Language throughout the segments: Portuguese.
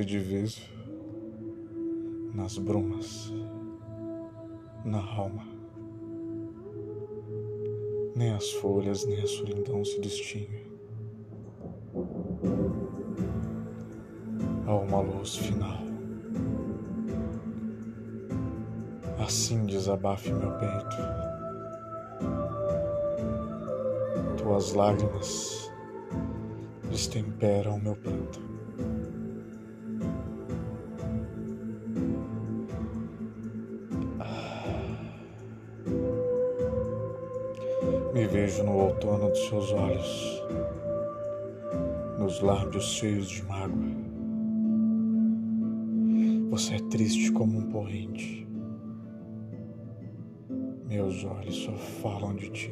me diviso nas brumas, na alma. Nem as folhas, nem a solidão se distinguem. Há uma luz final. Assim desabafe meu peito. Tuas lágrimas destemperam meu pranto. Me vejo no outono dos seus olhos, nos lábios cheios de mágoa. Você é triste como um porrente. Meus olhos só falam de ti.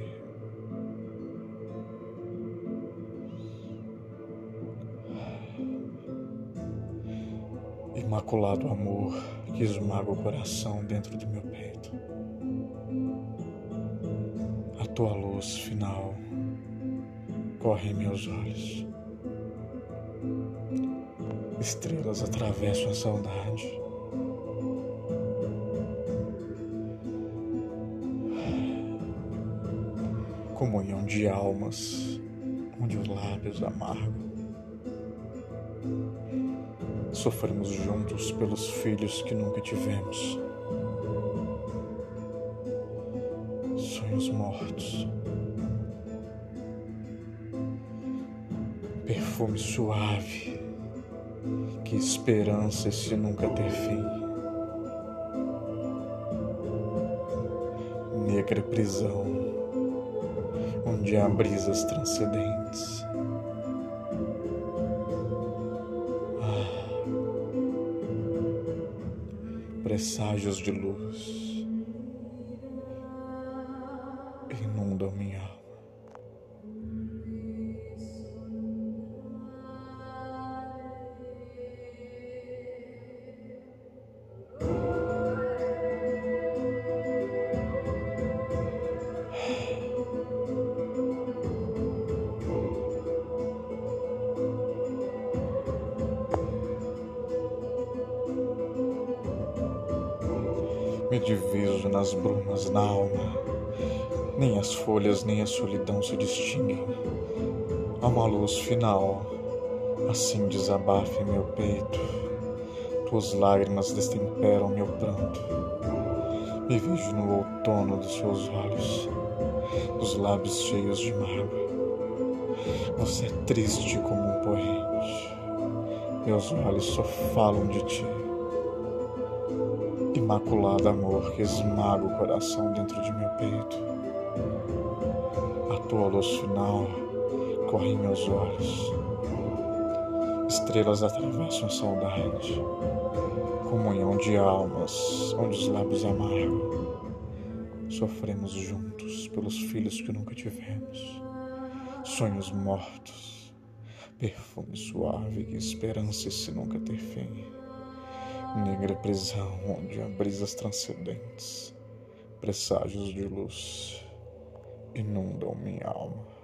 Imaculado amor que esmaga o coração dentro do meu peito tua luz final corre em meus olhos. Estrelas atravessam a saudade. Comunhão de almas, onde os lábios amargam. Sofremos juntos pelos filhos que nunca tivemos. Mortos. Perfume suave, que esperança esse nunca ter fim. Negra prisão, onde há brisas transcendentes. Ah, presságios de luz. Inundam minha alma. Me diviso nas brumas na alma nem as folhas nem a solidão se distinguem. Há uma luz final, assim desabafe meu peito. Tuas lágrimas destemperam meu pranto. Me vejo no outono dos seus olhos, dos lábios cheios de mágoa. Você é triste como um poente. Meus olhos só falam de ti. Imaculado amor que esmaga o coração dentro de meu peito. A tua luz final corre em meus olhos. Estrelas atravessam a saudade. Comunhão de almas, onde os lábios amargam. Sofremos juntos pelos filhos que nunca tivemos. Sonhos mortos, perfume suave que esperança se nunca ter fim. Negra prisão onde há brisas transcendentes, presságios de luz inundam minha alma.